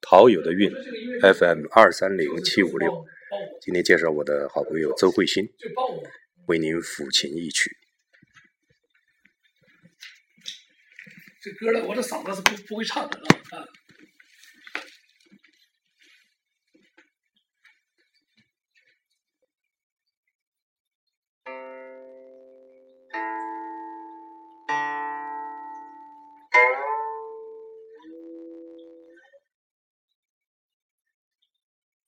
陶友的韵 FM 二三零七五六，今天介绍我的好朋友周慧欣，为您抚琴一曲。这歌呢，我这嗓子是不不会唱的啊。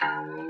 Thank you.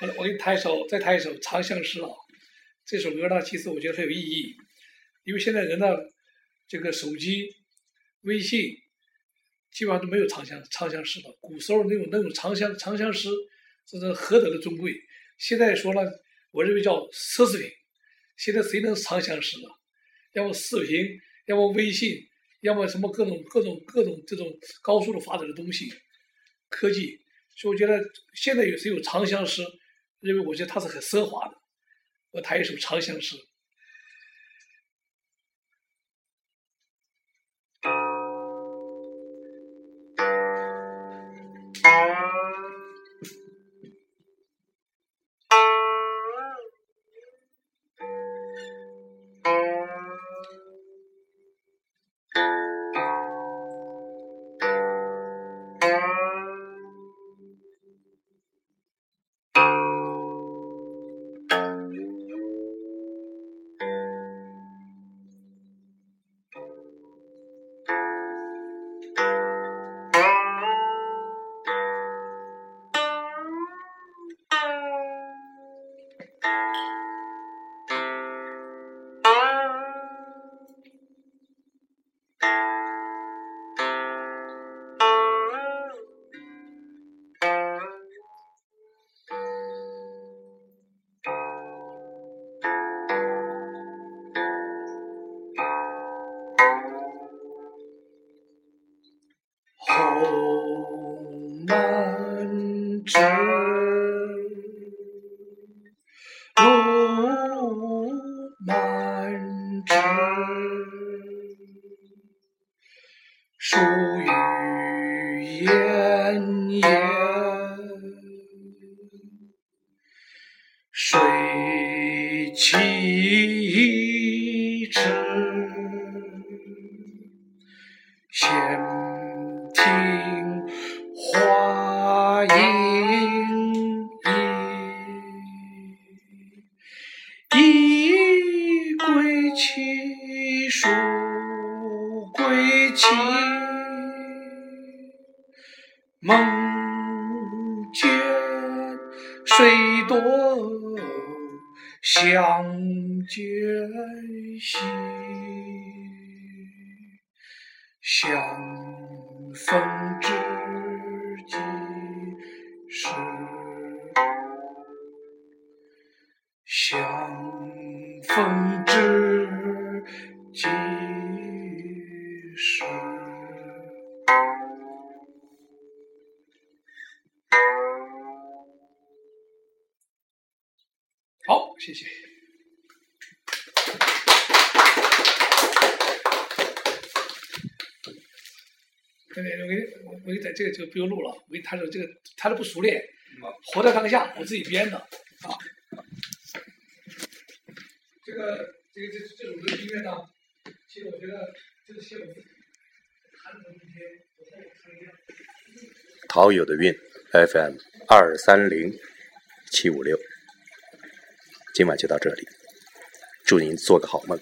我我给你弹一首，再弹一首《长相思》啊。这首歌呢，其实我觉得很有意义，因为现在人呢，这个手机、微信基本上都没有长相长相思了。古时候那种那种长相长相思，这是何等的尊贵。现在说了，我认为叫奢侈品。现在谁能长相思了？要么视频，要么微信，要么什么各种各种各种这种高速的发展的东西，科技。所以我觉得现在有谁有长相思？因为我觉得它是很奢华的我弹一首长相思。红满枝。树欲炎炎，水启迟。闲听花影移，一归期，数归期，梦见水多相见兮。相逢知己时，相逢知己我给你，我我给在这个就不用录了。我给他说这个，他都不熟练，活在当下，我自己编的啊。这个这个这这首歌音乐呢，其实我觉得这个写我自己弹的一天，我和我唱一样。陶友的韵 FM 二三零七五六，今晚就到这里，祝您做个好梦。